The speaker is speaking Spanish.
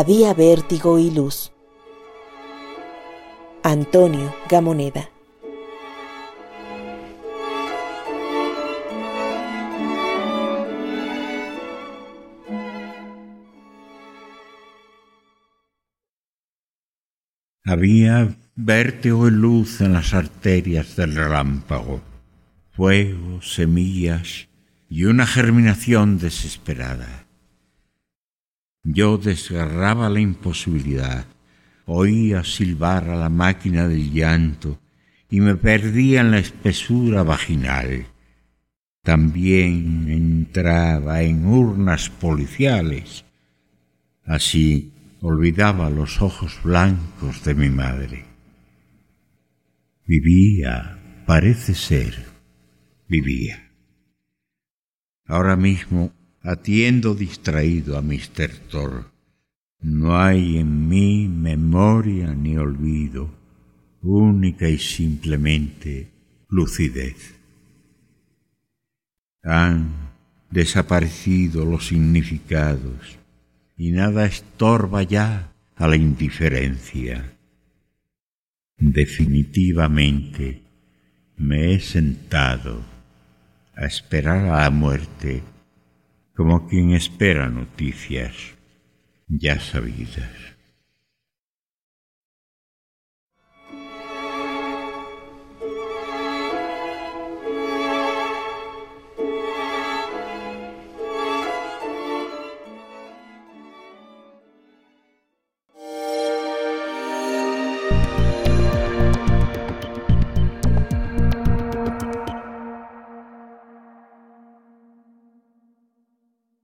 había vértigo y luz. Antonio Gamoneda Había vértigo y luz en las arterias del relámpago, fuego, semillas y una germinación desesperada. Yo desgarraba la imposibilidad, oía silbar a la máquina del llanto y me perdía en la espesura vaginal. También entraba en urnas policiales. Así olvidaba los ojos blancos de mi madre. Vivía, parece ser, vivía. Ahora mismo atiendo distraído a Mr. Thor. No hay en mí memoria ni olvido, única y simplemente lucidez. Han desaparecido los significados y nada estorba ya a la indiferencia. Definitivamente me he sentado a esperar a la muerte como quien espera noticias ya sabidas.